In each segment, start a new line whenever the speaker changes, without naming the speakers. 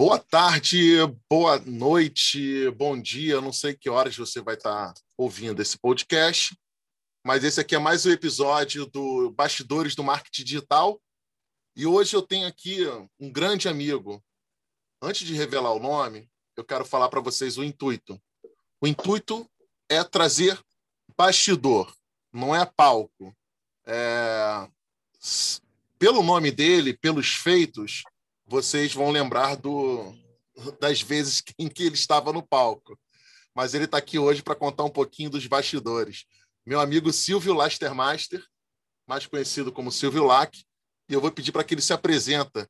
Boa tarde, boa noite, bom dia. Não sei que horas você vai estar ouvindo esse podcast, mas esse aqui é mais um episódio do Bastidores do Marketing Digital. E hoje eu tenho aqui um grande amigo. Antes de revelar o nome, eu quero falar para vocês o intuito. O intuito é trazer bastidor, não é palco. É... Pelo nome dele, pelos feitos, vocês vão lembrar do, das vezes em que ele estava no palco. Mas ele está aqui hoje para contar um pouquinho dos bastidores. Meu amigo Silvio Lastermaster, mais conhecido como Silvio Lac, e eu vou pedir para que ele se apresenta,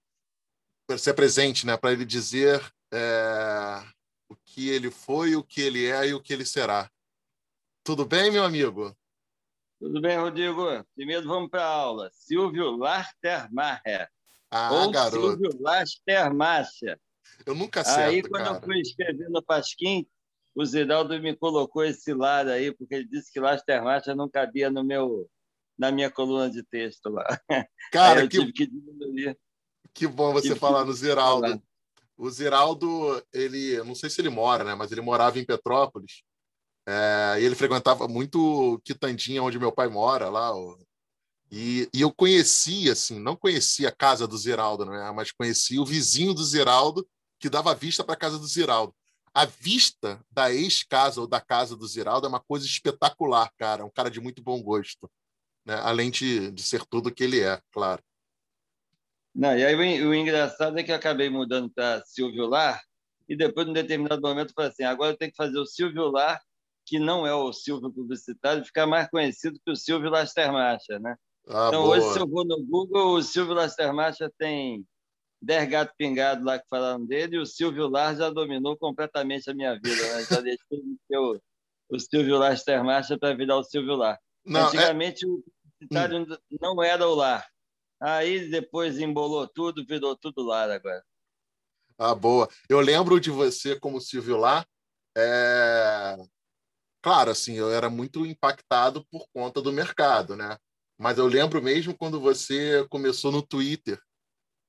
se apresente, né, para ele dizer é, o que ele foi, o que ele é e o que ele será. Tudo bem, meu amigo?
Tudo bem, Rodrigo. Primeiro vamos para a aula. Silvio Lastermacher.
Ah, Ou garoto. Silvio. Eu nunca acerto,
Aí, quando
cara.
eu fui escrever no Pasquim, o Ziraldo me colocou esse lado aí, porque ele disse que Lastermácia não cabia no meu, na minha coluna de texto lá.
Cara, que,
que.
Que bom você
Tive
falar no Ziraldo.
falar.
O Ziraldo, ele, não sei se ele mora, né? Mas ele morava em Petrópolis. É, e ele frequentava muito Quitandinha, onde meu pai mora, lá. ó. E, e eu conhecia, assim, não conhecia a casa do Ziraldo, né? Mas conhecia o vizinho do Ziraldo, que dava vista para a casa do Ziraldo. A vista da ex-casa ou da casa do Ziraldo é uma coisa espetacular, cara. É um cara de muito bom gosto. Né? Além de, de ser tudo que ele é, claro.
Não, e aí o, o engraçado é que eu acabei mudando para Silvio Lar, e depois, num determinado momento, eu falei assim: agora eu tenho que fazer o Silvio Lar, que não é o Silvio publicitário, ficar mais conhecido que o Silvio Lastermacha, né?
Ah,
Então,
boa.
hoje, se eu vou no Google, o Silvio Lastermacha tem 10 gatos pingados lá que falaram dele, e o Silvio Lar já dominou completamente a minha vida. Né? Já deixei de ser o, o Silvio Lastermacha para virar o Silvio Lar.
Não, é-
Antigamente, o publicitário não era o Lar. Aí depois embolou tudo, virou tudo Lar agora.
Ah, boa. Eu lembro de você como Silvio lá. É... Claro, assim, eu era muito impactado por conta do mercado, né? Mas eu lembro mesmo quando você começou no Twitter,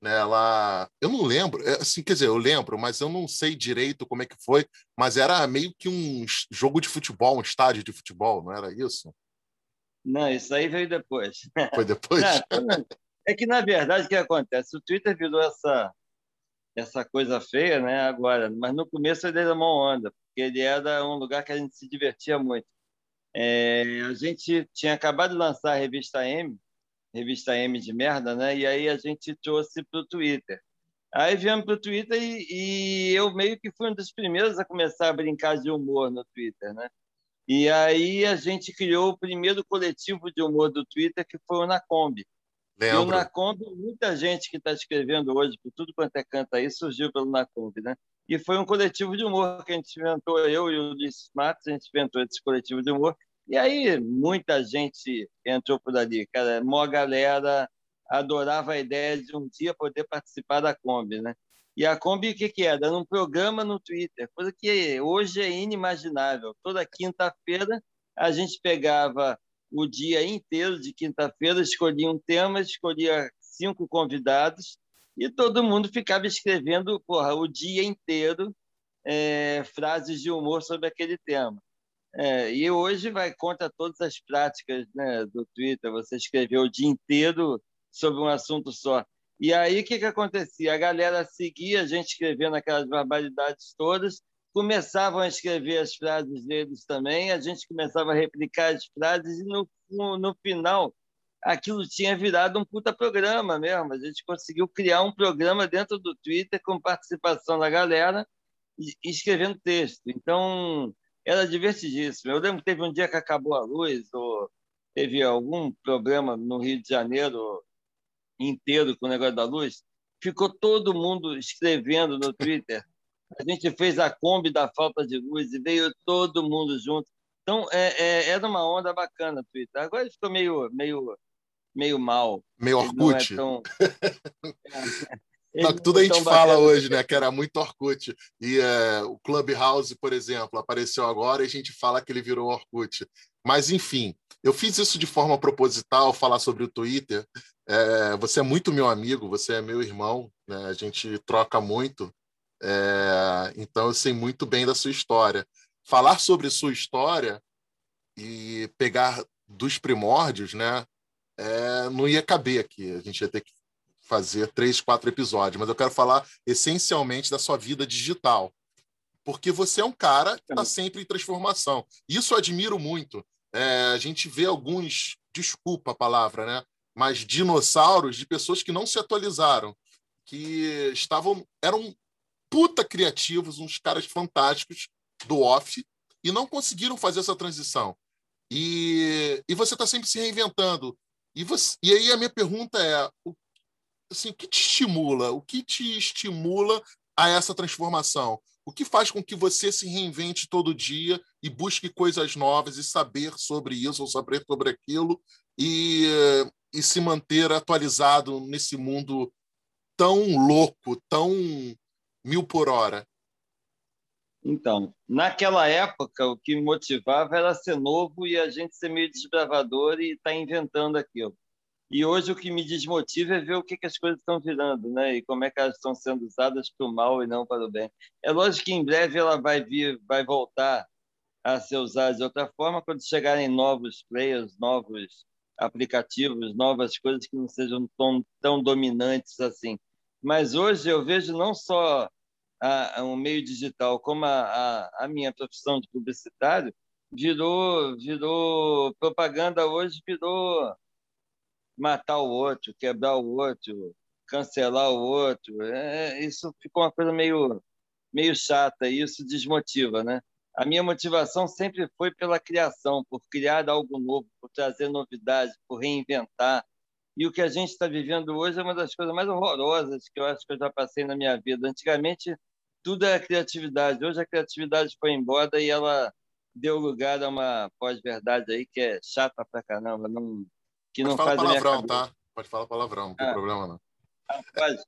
né? Lá, eu não lembro, é, assim, quer dizer, eu lembro, mas eu não sei direito como é que foi. Mas era meio que um jogo de futebol, um estádio de futebol, não era isso?
Não, isso aí veio depois.
Foi depois?
Não, é que, na verdade, o que acontece? O Twitter virou essa, essa coisa feia né, agora, mas no começo ele era uma onda, porque ele era um lugar que a gente se divertia muito. É, a gente tinha acabado de lançar a revista M, revista M de merda, né? E aí a gente trouxe para o Twitter. Aí viemos para o Twitter e, e eu meio que fui um dos primeiros a começar a brincar de humor no Twitter, né? E aí a gente criou o primeiro coletivo de humor do Twitter, que foi o Nacombi. E o. Nacombi, muita gente que está escrevendo hoje, por tudo quanto é canto aí, surgiu pelo Nacombi, né? E foi um coletivo de humor que a gente inventou, eu e o Ulisses Matos, a gente inventou esse coletivo de humor. E aí muita gente entrou por ali, cara. Mó galera adorava a ideia de um dia poder participar da Kombi, né? E a Kombi, o que, que era? Era um programa no Twitter, coisa que hoje é inimaginável. Toda quinta-feira a gente pegava o dia inteiro de quinta-feira, escolhia um tema, escolhia cinco convidados e todo mundo ficava escrevendo porra, o dia inteiro é, frases de humor sobre aquele tema. É, e hoje vai contra todas as práticas né, do Twitter, você escreveu o dia inteiro sobre um assunto só. E aí o que, que acontecia? A galera seguia a gente escrevendo aquelas barbaridades todas, começavam a escrever as frases deles também, a gente começava a replicar as frases e no, no, no final aquilo tinha virado um puta programa mesmo. A gente conseguiu criar um programa dentro do Twitter com participação da galera e escrevendo texto. Então era divertidíssimo. Eu lembro que teve um dia que acabou a luz, ou teve algum problema no Rio de Janeiro inteiro com o negócio da luz, ficou todo mundo escrevendo no Twitter. A gente fez a Kombi da falta de luz e veio todo mundo junto. Então, é, é, era uma onda bacana o Twitter. Agora ficou meio, meio, meio mal.
Meio
não é
Orkut.
tão...
Não,
não
que tudo a
é
gente
tão
fala
bacana.
hoje, né? Que era muito Orkut. E é, o Clubhouse, por exemplo, apareceu agora e a gente fala que ele virou Orkut. Mas, enfim, eu fiz isso de forma proposital, falar sobre o Twitter. É, você é muito meu amigo, você é meu irmão, né? a gente troca muito. É, então eu sei muito bem da sua história. Falar sobre sua história e pegar dos primórdios, né? É, não ia caber aqui. A gente ia ter que fazer três, quatro episódios, mas eu quero falar essencialmente da sua vida digital. Porque você é um cara que está sempre em transformação. Isso eu admiro muito. É, a gente vê alguns, desculpa a palavra, né? Mas dinossauros de pessoas que não se atualizaram, que estavam, eram puta criativos, uns caras fantásticos do off, e não conseguiram fazer essa transição. E, e você está sempre se reinventando. E, você, e aí a minha pergunta é: o, assim, o que te estimula? O que te estimula a essa transformação? O que faz com que você se reinvente todo dia e busque coisas novas e saber sobre isso ou saber sobre aquilo e, e se manter atualizado nesse mundo tão louco, tão mil por hora?
Então, naquela época, o que me motivava era ser novo e a gente ser meio desbravador e estar tá inventando aquilo. E hoje o que me desmotiva é ver o que, que as coisas estão virando, né? E como é que elas estão sendo usadas para o mal e não para o bem. É lógico que em breve ela vai vir, vai voltar a ser usada de outra forma quando chegarem novos players, novos aplicativos, novas coisas que não sejam tão, tão dominantes assim. Mas hoje eu vejo não só a, a, um meio digital, como a, a, minha profissão de publicitário, virou, virou propaganda hoje, virou matar o outro, quebrar o outro, cancelar o outro. É, isso ficou uma coisa meio, meio chata e isso desmotiva, né? A minha motivação sempre foi pela criação, por criar algo novo, por trazer novidade, por reinventar. E o que a gente está vivendo hoje é uma das coisas mais horrorosas que eu acho que eu já passei na minha vida. Antigamente, tudo era criatividade. Hoje a criatividade foi embora e ela deu lugar a uma pós-verdade aí que é chata pra caramba, não, que
pode
não
falar
faz
palavrão, tá? Pode falar palavrão, não tem ah, problema não.
Ah, pode?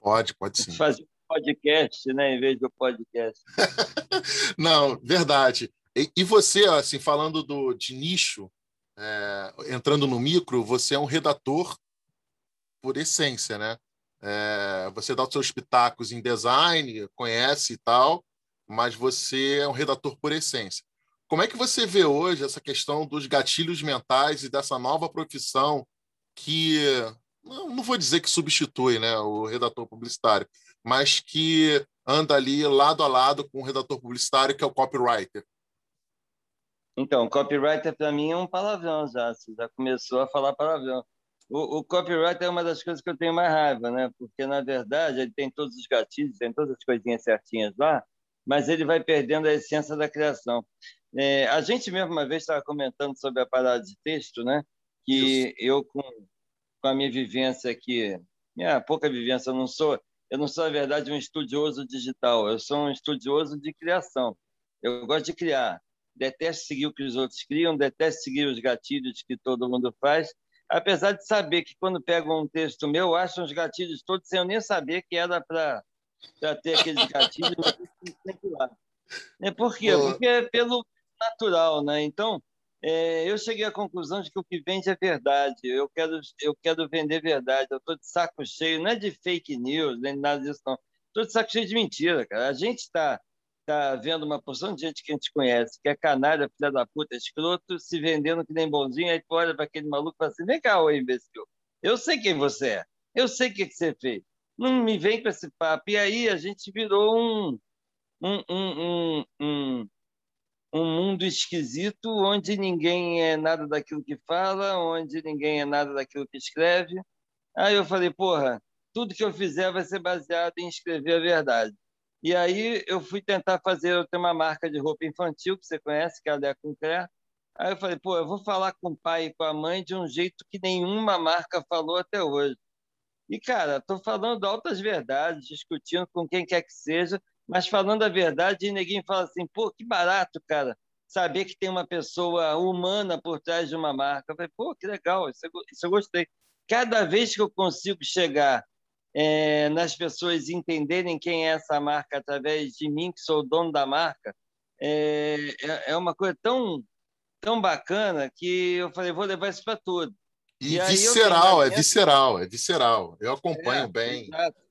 Pode, pode sim.
Fazer podcast, né, em vez do podcast.
não, verdade. E, e, você, assim, falando do, de nicho, é, entrando no micro, você é um redator por essência, né? É, você dá os seus pitacos em design, conhece e tal, mas você é um redator por essência. Como é que você vê hoje essa questão dos gatilhos mentais e dessa nova profissão que, não, vou dizer que substitui né, o redator publicitário, mas que anda ali lado a lado com o redator publicitário, que é o copywriter?
Então, copywriter para mim é um palavrão já. Você já começou a falar palavrão. O, o copyright é uma das coisas que eu tenho mais raiva, né? Porque, na verdade, ele tem todos os gatilhos, tem todas as coisinhas certinhas lá, mas ele vai perdendo a essência da criação. É, a gente mesmo uma vez estava comentando sobre a parada de texto, né? Que Isso. eu, com, com a minha vivência aqui, minha pouca vivência, eu não sou, eu não sou, na verdade, um estudioso digital, eu sou um estudioso de criação. Eu gosto de criar. Detesto seguir o que os outros criam, detesto seguir os gatilhos que todo mundo faz, apesar de saber que quando pegam um texto meu, acham os gatilhos todos sem eu nem saber que era para ter aqueles gatilhos. É por quê? Porque é pelo natural, né? Então, é, eu cheguei à conclusão de que o que vende é verdade. Eu quero, eu quero vender verdade. Eu estou de saco cheio, não é de fake news, nem nada disso, não. Estou de saco cheio de mentira, cara. A gente está tá vendo uma porção de gente que a gente conhece, que é canalha, filha da puta, escroto, se vendendo que nem bonzinho, aí tu olha para aquele maluco e fala assim, vem cá, ô imbecil, eu sei quem você é, eu sei o que, que você fez, não me vem com esse papo. E aí a gente virou um, um, um, um, um mundo esquisito, onde ninguém é nada daquilo que fala, onde ninguém é nada daquilo que escreve. Aí eu falei, porra, tudo que eu fizer vai ser baseado em escrever a verdade. E aí eu fui tentar fazer, eu tenho uma marca de roupa infantil que você conhece, que é a Deco Claire. Aí eu falei, pô, eu vou falar com o pai e com a mãe de um jeito que nenhuma marca falou até hoje. E, cara, estou falando altas verdades, discutindo com quem quer que seja, mas falando a verdade, e ninguém fala assim, pô, que barato, cara, saber que tem uma pessoa humana por trás de uma marca. Eu falei, pô, que legal, isso eu, isso eu gostei. Cada vez que eu consigo chegar é, nas pessoas entenderem quem é essa marca através de mim, que sou o dono da marca, é, é, é uma coisa tão, tão bacana que eu falei, vou levar isso para tudo.
E, e visceral, é visceral, é visceral. Eu acompanho é, bem. Exato.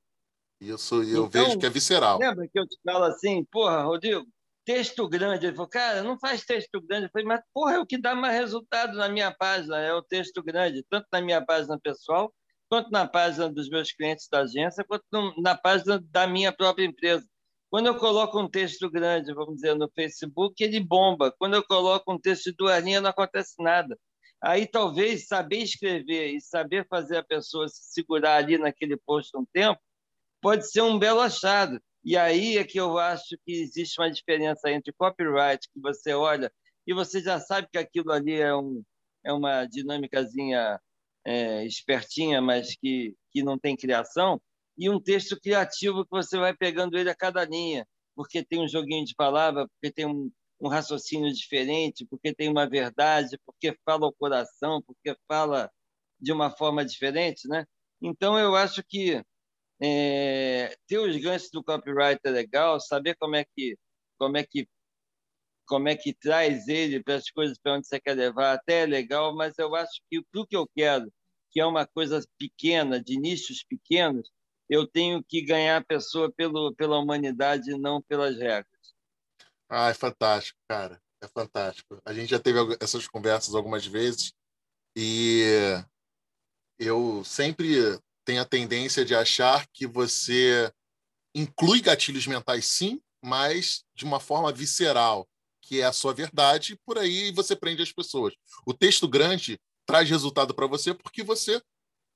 Isso eu então, vejo que é visceral.
Lembra que eu te falo assim, porra, Rodrigo, texto grande. Ele falou, cara, não faz texto grande. Eu falei, mas porra, é o que dá mais resultado na minha página, é o texto grande, tanto na minha página pessoal, quanto na página dos meus clientes da agência, quanto na página da minha própria empresa. Quando eu coloco um texto grande, vamos dizer, no Facebook, ele bomba. Quando eu coloco um texto de duas linhas, não acontece nada. Aí talvez saber escrever e saber fazer a pessoa se segurar ali naquele post um tempo pode ser um belo achado. E aí é que eu acho que existe uma diferença entre copyright, que você olha e você já sabe que aquilo ali é, um, é uma dinâmicazinha é, espertinha, mas que, que não tem criação, e um texto criativo que você vai pegando ele a cada linha, porque tem um joguinho de palavra, porque tem um, um raciocínio diferente, porque tem uma verdade, porque fala o coração, porque fala de uma forma diferente, né? Então eu acho que é, ter os ganchos do copyright é legal, saber como é que como é que como é que traz ele para as coisas para onde você quer levar, até é legal, mas eu acho que o que eu quero, que é uma coisa pequena, de nichos pequenos, eu tenho que ganhar a pessoa pelo, pela humanidade e não pelas regras.
Ah, é fantástico, cara. É fantástico. A gente já teve essas conversas algumas vezes e eu sempre tenho a tendência de achar que você inclui gatilhos mentais, sim, mas de uma forma visceral, que é a sua verdade, por aí você prende as pessoas. O texto grande traz resultado para você porque você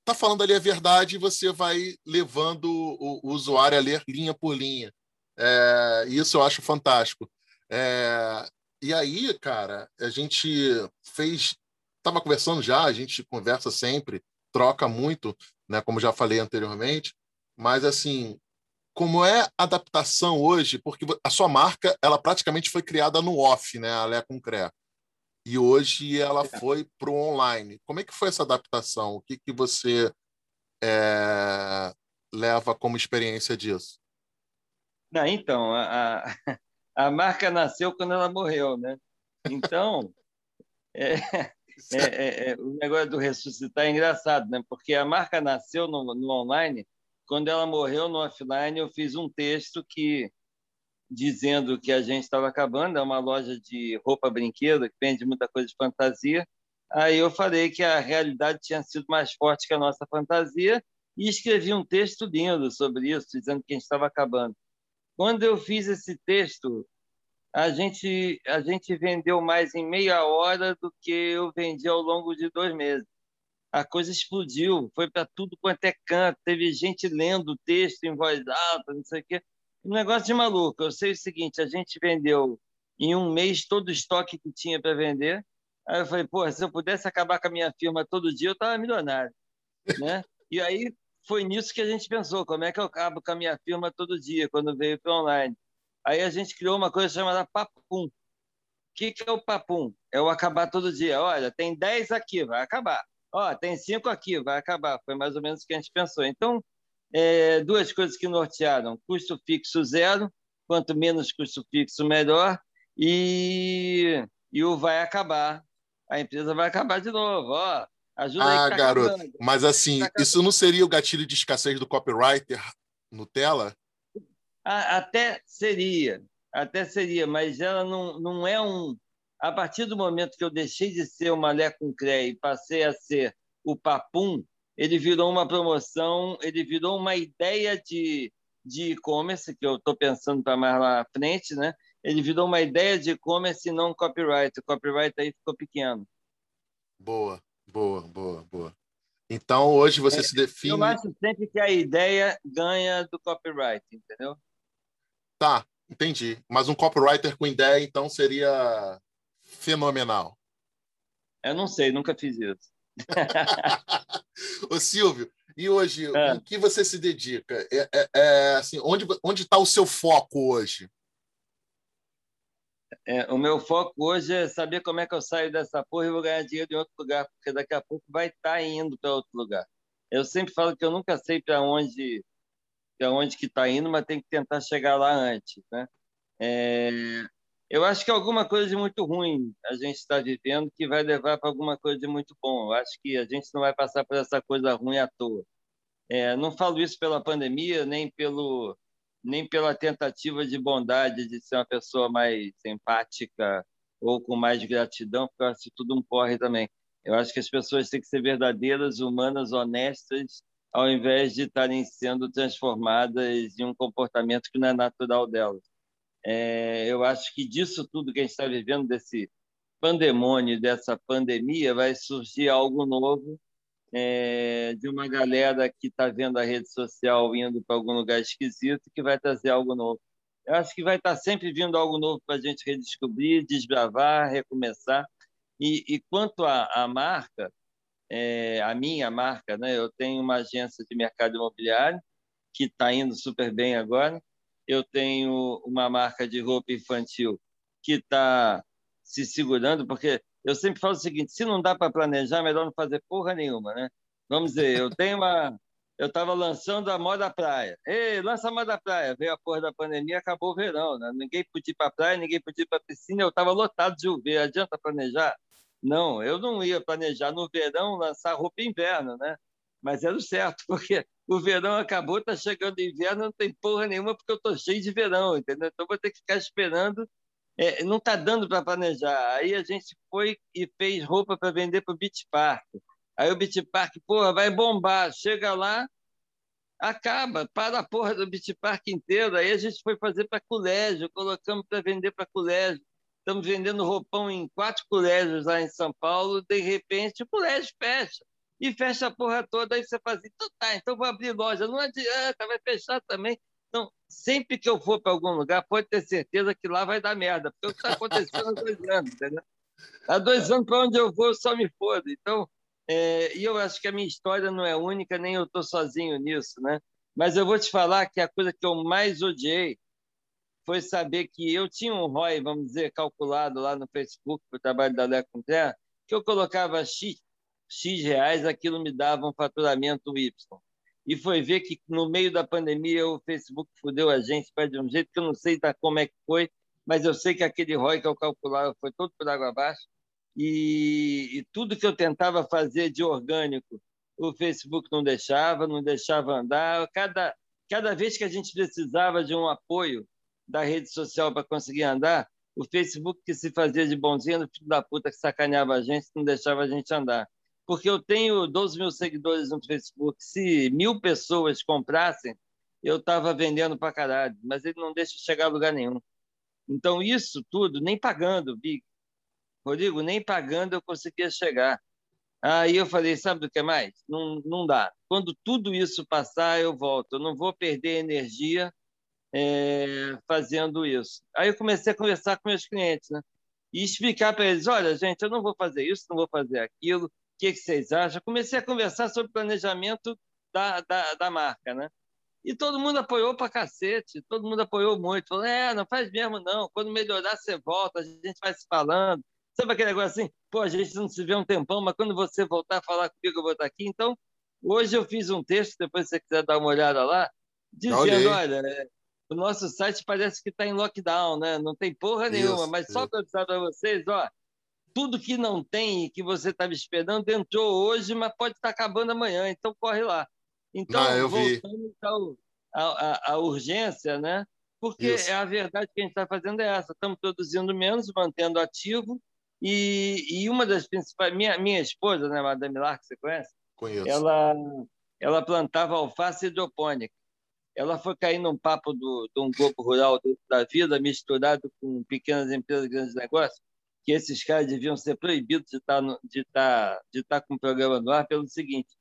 está falando ali a verdade e você vai levando o, o usuário a ler linha por linha. É, isso eu acho fantástico. É, e aí, cara, a gente fez. Estava conversando já, a gente conversa sempre, troca muito, né, como já falei anteriormente, mas assim, como é a adaptação hoje, porque a sua marca, ela praticamente foi criada no off, né, a Lé com Cré. E hoje ela é. foi para o online. Como é que foi essa adaptação? O que, que você é, leva como experiência disso?
Não, então, a, a marca nasceu quando ela morreu, né? Então, é, é, é, é, o negócio do ressuscitar é engraçado, né? Porque a marca nasceu no, no, online, quando ela morreu no offline, eu fiz um texto que dizendo que a gente estava acabando, é uma loja de roupa brinquedo que vende muita coisa de fantasia. Aí eu falei que a realidade tinha sido mais forte que a nossa fantasia e escrevi um texto lindo sobre isso, dizendo que a gente estava acabando. Quando eu fiz esse texto, a gente a gente vendeu mais em meia hora do que eu vendi ao longo de dois meses. A coisa explodiu, foi para tudo quanto é canto, teve gente lendo o texto em voz alta, não sei o quê. Um negócio de maluco. Eu sei o seguinte: a gente vendeu em um mês todo o estoque que tinha para vender. Aí eu falei, pô, se eu pudesse acabar com a minha firma todo dia, eu estava milionário. né? E aí foi nisso que a gente pensou: como é que eu acabo com a minha firma todo dia, quando veio para online? Aí a gente criou uma coisa chamada Papum. O que, que é o Papum? É o acabar todo dia. Olha, tem 10 aqui, vai acabar. Ó, tem 5 aqui, vai acabar. Foi mais ou menos o que a gente pensou. Então, é, duas coisas que nortearam: custo fixo zero, quanto menos custo fixo, melhor, e, e o vai acabar. A empresa vai acabar de novo. Ó, ajuda
ah, aí tá garoto. Acabando. Mas assim, tá isso não seria o gatilho de escassez do copywriter Nutella?
Até seria, até seria, mas ela não, não é um. A partir do momento que eu deixei de ser uma Lé com e passei a ser o Papum, ele virou uma promoção, ele virou uma ideia de de e-commerce, que eu estou pensando para mais lá à frente, né? Ele virou uma ideia de e-commerce e não copyright. O copyright aí ficou pequeno.
Boa, boa, boa, boa. Então, hoje você é, se define.
Eu acho sempre que a ideia ganha do copyright, entendeu?
Tá, entendi. Mas um copywriter com ideia, então, seria fenomenal.
Eu não sei, nunca fiz isso.
Ô Silvio, e hoje, é. em que você se dedica? É, é, é assim, onde está o seu foco hoje?
É, o meu foco hoje é saber como é que eu saio dessa porra e vou ganhar dinheiro em outro lugar, porque daqui a pouco vai estar tá indo para outro lugar. Eu sempre falo que eu nunca sei para onde para onde que está indo, mas tem que tentar chegar lá antes, né? É, eu acho que alguma coisa de muito ruim a gente está vivendo que vai levar para alguma coisa de muito bom. Eu acho que a gente não vai passar por essa coisa ruim à toa. É, não falo isso pela pandemia, nem pelo nem pela tentativa de bondade de ser uma pessoa mais empática ou com mais gratidão, porque eu acho tudo um corre também. Eu acho que as pessoas têm que ser verdadeiras, humanas, honestas, ao invés de estarem sendo transformadas em um comportamento que não é natural delas. É, eu acho que disso tudo que a gente está vivendo, desse pandemônio, dessa pandemia, vai surgir algo novo é, de uma galera que está vendo a rede social indo para algum lugar esquisito que vai trazer algo novo. Eu acho que vai estar tá sempre vindo algo novo para a gente redescobrir, desbravar, recomeçar. E, e quanto à marca, é, a minha marca, né? eu tenho uma agência de mercado imobiliário que está indo super bem agora. Eu tenho uma marca de roupa infantil que está se segurando, porque eu sempre falo o seguinte: se não dá para planejar, melhor não fazer porra nenhuma, né? Vamos dizer, eu tenho uma. Eu estava lançando a moda praia. Ei, lança a moda praia. Veio a porra da pandemia, acabou o verão, né? Ninguém podia ir para praia, ninguém podia ir para piscina. Eu estava lotado de UV. Adianta planejar? Não, eu não ia planejar no verão lançar roupa inverno, né? Mas era o certo, porque o verão acabou, tá chegando inverno, não tem porra nenhuma, porque eu tô cheio de verão, entendeu? Então vou ter que ficar esperando é, não está dando para planejar. Aí a gente foi e fez roupa para vender para o Beach Park. Aí o Beach Park, porra, vai bombar. Chega lá, acaba, para a porra do Beach Park inteiro. Aí a gente foi fazer para colégio, colocamos para vender para colégio. Estamos vendendo roupão em quatro colégios lá em São Paulo. De repente, o colégio fecha. E fecha a porra toda. Aí você faz assim, então tá, então vou abrir loja. Não adianta, vai fechar também. Então, sempre que eu for para algum lugar, pode ter certeza que lá vai dar merda, porque é o que está acontecendo há dois anos, entendeu? Há dois anos, para onde eu vou, só me foda. Então, é, e eu acho que a minha história não é única, nem eu estou sozinho nisso, né? Mas eu vou te falar que a coisa que eu mais odiei foi saber que eu tinha um ROI, vamos dizer, calculado lá no Facebook para o trabalho da Leco Terra, que eu colocava X, X reais, aquilo me dava um faturamento Y. E foi ver que no meio da pandemia o Facebook fudeu a gente de um jeito que eu não sei como é que foi, mas eu sei que aquele ROI que eu calculava foi todo por água abaixo. E, e tudo que eu tentava fazer de orgânico o Facebook não deixava, não deixava andar. Cada, cada vez que a gente precisava de um apoio da rede social para conseguir andar, o Facebook que se fazia de bonzinho, filho da puta que sacaneava a gente, não deixava a gente andar porque eu tenho 12 mil seguidores no Facebook. Se mil pessoas comprassem, eu estava vendendo para caralho, mas ele não deixa chegar a lugar nenhum. Então, isso tudo, nem pagando, Big. Rodrigo, nem pagando eu conseguia chegar. Aí eu falei, sabe do que mais? Não, não dá. Quando tudo isso passar, eu volto. Eu não vou perder energia é, fazendo isso. Aí eu comecei a conversar com meus clientes, né? E explicar para eles, olha, gente, eu não vou fazer isso, não vou fazer aquilo que, que vocês acham? Comecei a conversar sobre planejamento da, da, da marca, né? E todo mundo apoiou para cacete, todo mundo apoiou muito. Falou, é, não faz mesmo não, quando melhorar você volta, a gente vai se falando. Sabe aquele negócio assim, pô, a gente não se vê um tempão, mas quando você voltar a falar comigo, eu vou estar aqui. Então, hoje eu fiz um texto, depois se você quiser dar uma olhada lá, dizendo, olha, é, o nosso site parece que está em lockdown, né? Não tem porra nenhuma, isso, mas só para avisar para vocês, ó, tudo que não tem e que você estava esperando entrou hoje, mas pode estar acabando amanhã, então corre lá. Então,
ah,
voltando à, urgência, né? porque Isso. é a verdade que a gente está fazendo é essa: estamos produzindo menos, mantendo ativo. E, e uma das principais. Minha, minha esposa, né, Madame Lar, que você conhece?
Conheço.
Ela, ela plantava alface hidropônica. Ela foi cair num papo do, de um grupo rural da vida misturado com pequenas empresas, grandes negócios que esses caras deviam ser proibidos de estar, no, de estar, de estar com o programa no ar pelo seguinte: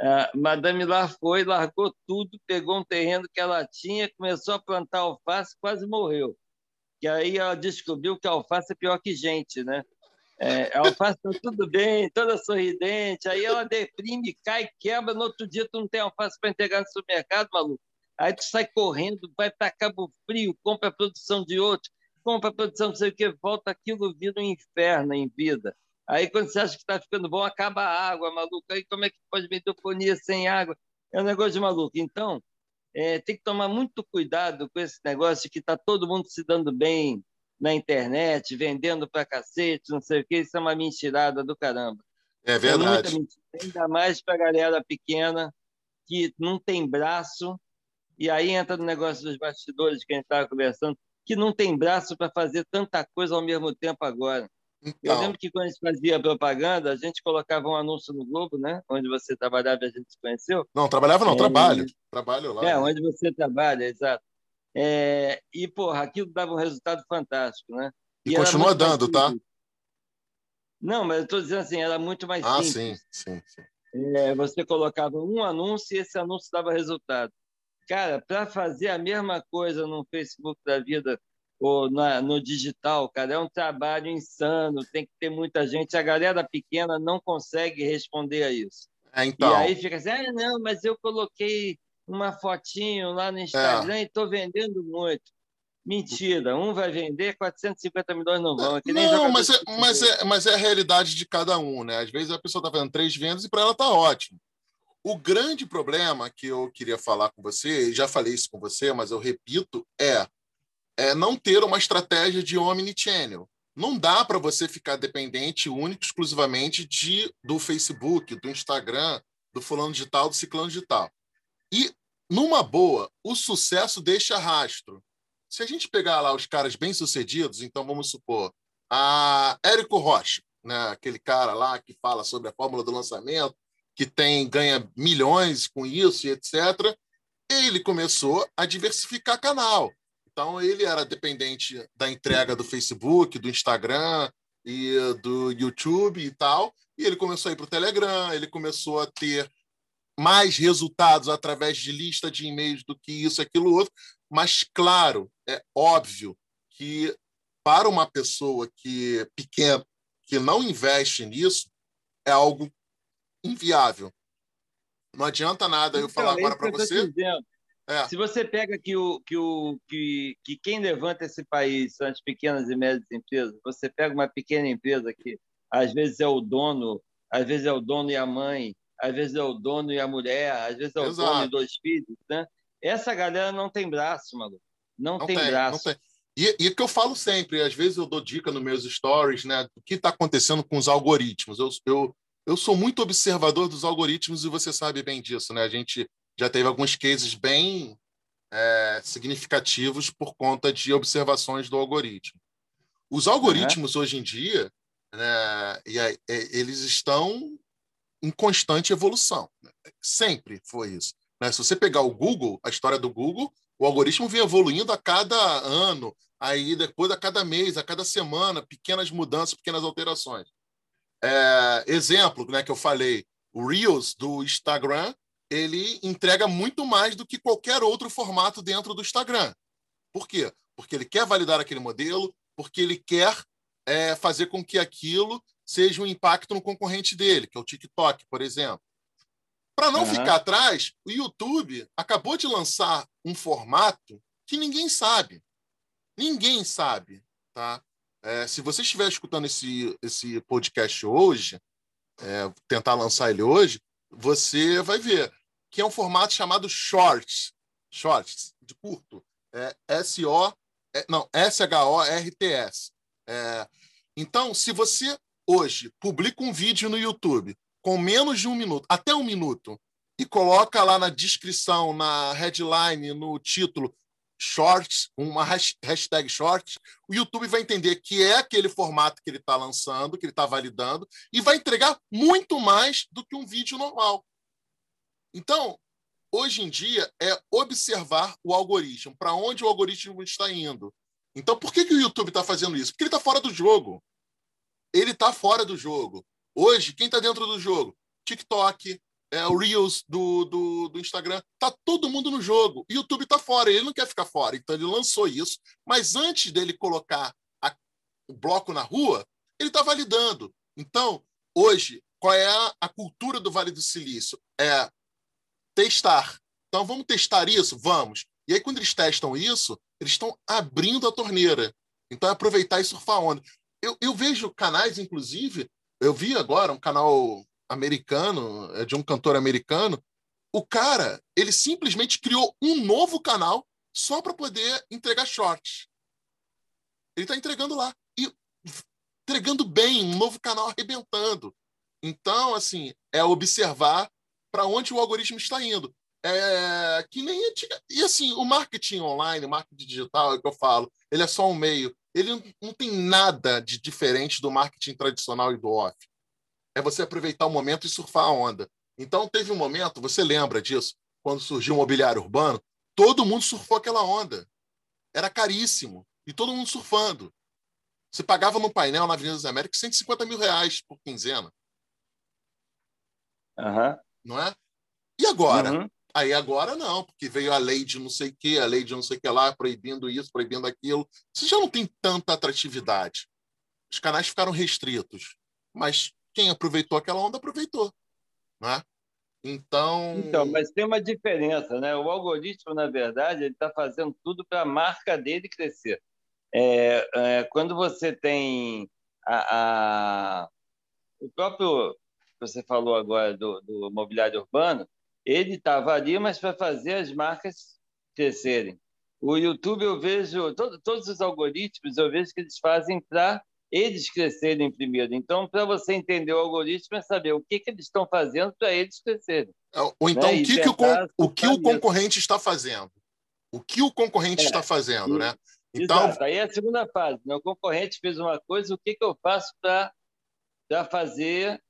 uh, Madame lá foi, largou tudo, pegou um terreno que ela tinha, começou a plantar alface, quase morreu. Que aí ela descobriu que alface é pior que gente, né? É, a alface está tudo bem, toda sorridente, aí ela deprime, cai, quebra, no outro dia tu não tem alface para entregar no supermercado, maluco. Aí tu sai correndo, vai para Cabo Frio, compra a produção de outro, compra a produção, não sei o que, volta aquilo, vira um inferno em vida. Aí quando você acha que está ficando bom, acaba a água, maluco. Aí como é que pode metrofonia sem água? É um negócio de maluco. Então, é, tem que tomar muito cuidado com esse negócio de que está todo mundo se dando bem na internet, vendendo para cacete, não sei o que. Isso é uma mentirada do caramba.
É verdade. É
ainda mais para a galera pequena que não tem braço, e aí entra no negócio dos bastidores que a gente estava conversando, que não tem braço para fazer tanta coisa ao mesmo tempo agora. Então... Eu lembro que quando a gente fazia propaganda, a gente colocava um anúncio no Globo, né? Onde você trabalhava e a gente se conheceu.
Não, trabalhava não, é... trabalho. Trabalho lá.
É, onde você trabalha, exato. É... E, porra, aquilo dava um resultado fantástico, né?
E, e continua dando, tá?
Não, mas eu estou dizendo assim, era muito mais
ah,
simples.
Ah, sim, sim, sim.
É, você colocava um anúncio e esse anúncio dava resultado. Cara, para fazer a mesma coisa no Facebook da vida ou na, no digital, cara, é um trabalho insano, tem que ter muita gente. A galera pequena não consegue responder a isso.
É, então...
E aí fica assim, ah, não, mas eu coloquei uma fotinho lá no Instagram é. e estou vendendo muito. Mentira, um vai vender, 450 milhões não vão. É
não, mas é, mas, é, mas é a realidade de cada um, né? Às vezes a pessoa está fazendo três vendas e para ela está ótimo. O grande problema que eu queria falar com você, já falei isso com você, mas eu repito, é, é não ter uma estratégia de omnichannel. Não dá para você ficar dependente único, exclusivamente de, do Facebook, do Instagram, do fulano digital, do ciclano digital. E, numa boa, o sucesso deixa rastro se a gente pegar lá os caras bem-sucedidos, então vamos supor, a Érico Rocha, né, aquele cara lá que fala sobre a fórmula do lançamento, que tem ganha milhões com isso e etc. Ele começou a diversificar canal. Então ele era dependente da entrega do Facebook, do Instagram e do YouTube e tal, e ele começou a ir para o Telegram, ele começou a ter mais resultados através de lista de e-mails do que isso, aquilo outro. Mas, claro, é óbvio que para uma pessoa que pequena, que não investe nisso, é algo inviável. Não adianta nada eu então, falar agora para você.
É. Se você pega que, o, que, o, que, que quem levanta esse país são as pequenas e médias empresas, você pega uma pequena empresa que às vezes é o dono, às vezes é o dono e a mãe, às vezes é o dono e a mulher, às vezes é o Exato. dono e dois filhos, né? Essa galera não tem braço, maluco. Não, não tem, tem, braço. Não tem.
E, e que eu falo sempre, às vezes eu dou dica nos meus stories, né? Do que está acontecendo com os algoritmos. Eu, eu, eu sou muito observador dos algoritmos e você sabe bem disso, né? A gente já teve alguns cases bem é, significativos por conta de observações do algoritmo. Os algoritmos hoje em dia, né, e aí, eles estão em constante evolução. Sempre foi isso. Né? Se você pegar o Google, a história do Google, o algoritmo vem evoluindo a cada ano, aí depois a cada mês, a cada semana, pequenas mudanças, pequenas alterações. É, exemplo né, que eu falei, o Reels do Instagram, ele entrega muito mais do que qualquer outro formato dentro do Instagram. Por quê? Porque ele quer validar aquele modelo, porque ele quer é, fazer com que aquilo seja um impacto no concorrente dele, que é o TikTok, por exemplo. Para não uhum. ficar atrás, o YouTube acabou de lançar um formato que ninguém sabe. Ninguém sabe, tá? É, se você estiver escutando esse, esse podcast hoje, é, tentar lançar ele hoje, você vai ver que é um formato chamado Shorts. Shorts, de curto. É S-O... É, não, S-H-O-R-T-S. É, então, se você hoje publica um vídeo no YouTube com menos de um minuto, até um minuto, e coloca lá na descrição, na headline, no título, shorts, uma hashtag shorts, o YouTube vai entender que é aquele formato que ele está lançando, que ele está validando, e vai entregar muito mais do que um vídeo normal. Então, hoje em dia, é observar o algoritmo, para onde o algoritmo está indo. Então, por que, que o YouTube está fazendo isso? Porque ele está fora do jogo. Ele está fora do jogo. Hoje, quem está dentro do jogo? TikTok, é, o Reels do, do, do, Instagram, tá todo mundo no jogo. YouTube tá fora, ele não quer ficar fora, então ele lançou isso. Mas antes dele colocar a, o bloco na rua, ele tá validando. Então, hoje, qual é a, a cultura do Vale do Silício? É testar. Então, vamos testar isso? Vamos. E aí, quando eles testam isso, eles estão abrindo a torneira. Então, é aproveitar e surfar onda. Eu, eu vejo canais, inclusive, eu vi agora um canal americano, é de um cantor americano. O cara, ele simplesmente criou um novo canal só para poder entregar shorts. Ele está entregando lá e entregando bem, um novo canal arrebentando. Então, assim, é observar para onde o algoritmo está indo. É, que nem e assim o marketing online, o marketing digital, é que eu falo, ele é só um meio. Ele não tem nada de diferente do marketing tradicional e do off. É você aproveitar o momento e surfar a onda. Então teve um momento, você lembra disso, quando surgiu o mobiliário urbano, todo mundo surfou aquela onda. Era caríssimo e todo mundo surfando. Você pagava no painel na Avenida das Américas 150 mil reais por quinzena.
Uhum.
Não é? E agora? Uhum. Aí agora não, porque veio a lei de não sei o que, a lei de não sei o que lá, proibindo isso, proibindo aquilo. Você já não tem tanta atratividade. Os canais ficaram restritos. Mas quem aproveitou aquela onda, aproveitou. Né? Então...
então, mas tem uma diferença, né? O algoritmo, na verdade, ele está fazendo tudo para a marca dele crescer. É, é, quando você tem a, a, o próprio você falou agora do, do mobiliário urbano, ele estava ali, mas para fazer as marcas crescerem. O YouTube, eu vejo, todo, todos os algoritmos, eu vejo que eles fazem para eles crescerem primeiro. Então, para você entender o algoritmo, é saber o que, que eles estão fazendo para eles crescerem.
É, ou então, né? o, que, que, o, o que o concorrente está fazendo? O que o concorrente é, está fazendo, né?
Então... Exato. Aí é a segunda fase. Né? O concorrente fez uma coisa, o que, que eu faço para fazer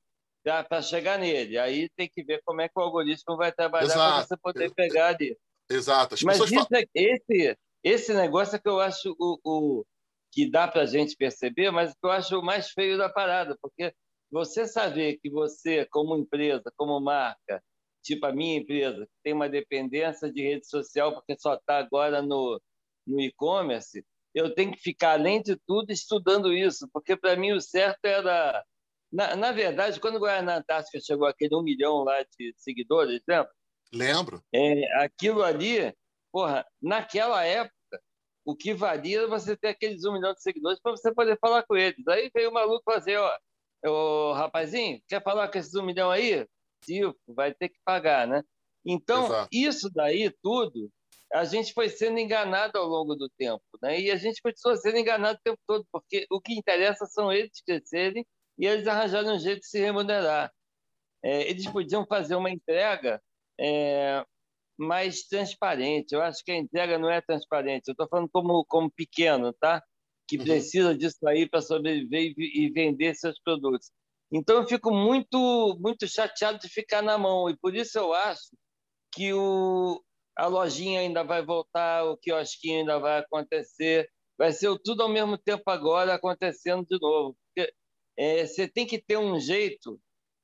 para chegar nele. Aí tem que ver como é que o algoritmo vai trabalhar para você poder pegar ali.
Exato. As
Mas isso, falam... É, esse, esse negócio é que eu acho o, o que dá para a gente perceber, mas que eu acho o mais feio da parada, porque você saber que você, como empresa, como marca, tipo a minha empresa, tem uma dependência de rede social porque só está agora no, no e-commerce, eu tenho que ficar, além de tudo, estudando isso, porque para mim o certo era na, na verdade, quando o Guaraná Antártica chegou aquele um milhão lá de seguidores, lembra?
Lembro.
É, aquilo ali, porra, naquela época, o que valia você ter aqueles um milhão de seguidores para você poder falar com eles. Aí veio o maluco fazer, ó, o rapazinho, quer falar com esses um milhão aí? Tipo, vai ter que pagar, né? Então, Exato. isso daí tudo, a gente foi sendo enganado ao longo do tempo, né? E a gente continua sendo enganado o tempo todo, porque o que interessa são eles crescerem e eles arranjaram um jeito de se remunerar. É, eles podiam fazer uma entrega é, mais transparente. Eu acho que a entrega não é transparente. Eu estou falando como, como pequeno, tá? Que uhum. precisa disso aí para sobreviver e, e vender seus produtos. Então eu fico muito muito chateado de ficar na mão e por isso eu acho que o, a lojinha ainda vai voltar, o quiosquinho ainda vai acontecer, vai ser tudo ao mesmo tempo agora acontecendo de novo é, você tem que ter um jeito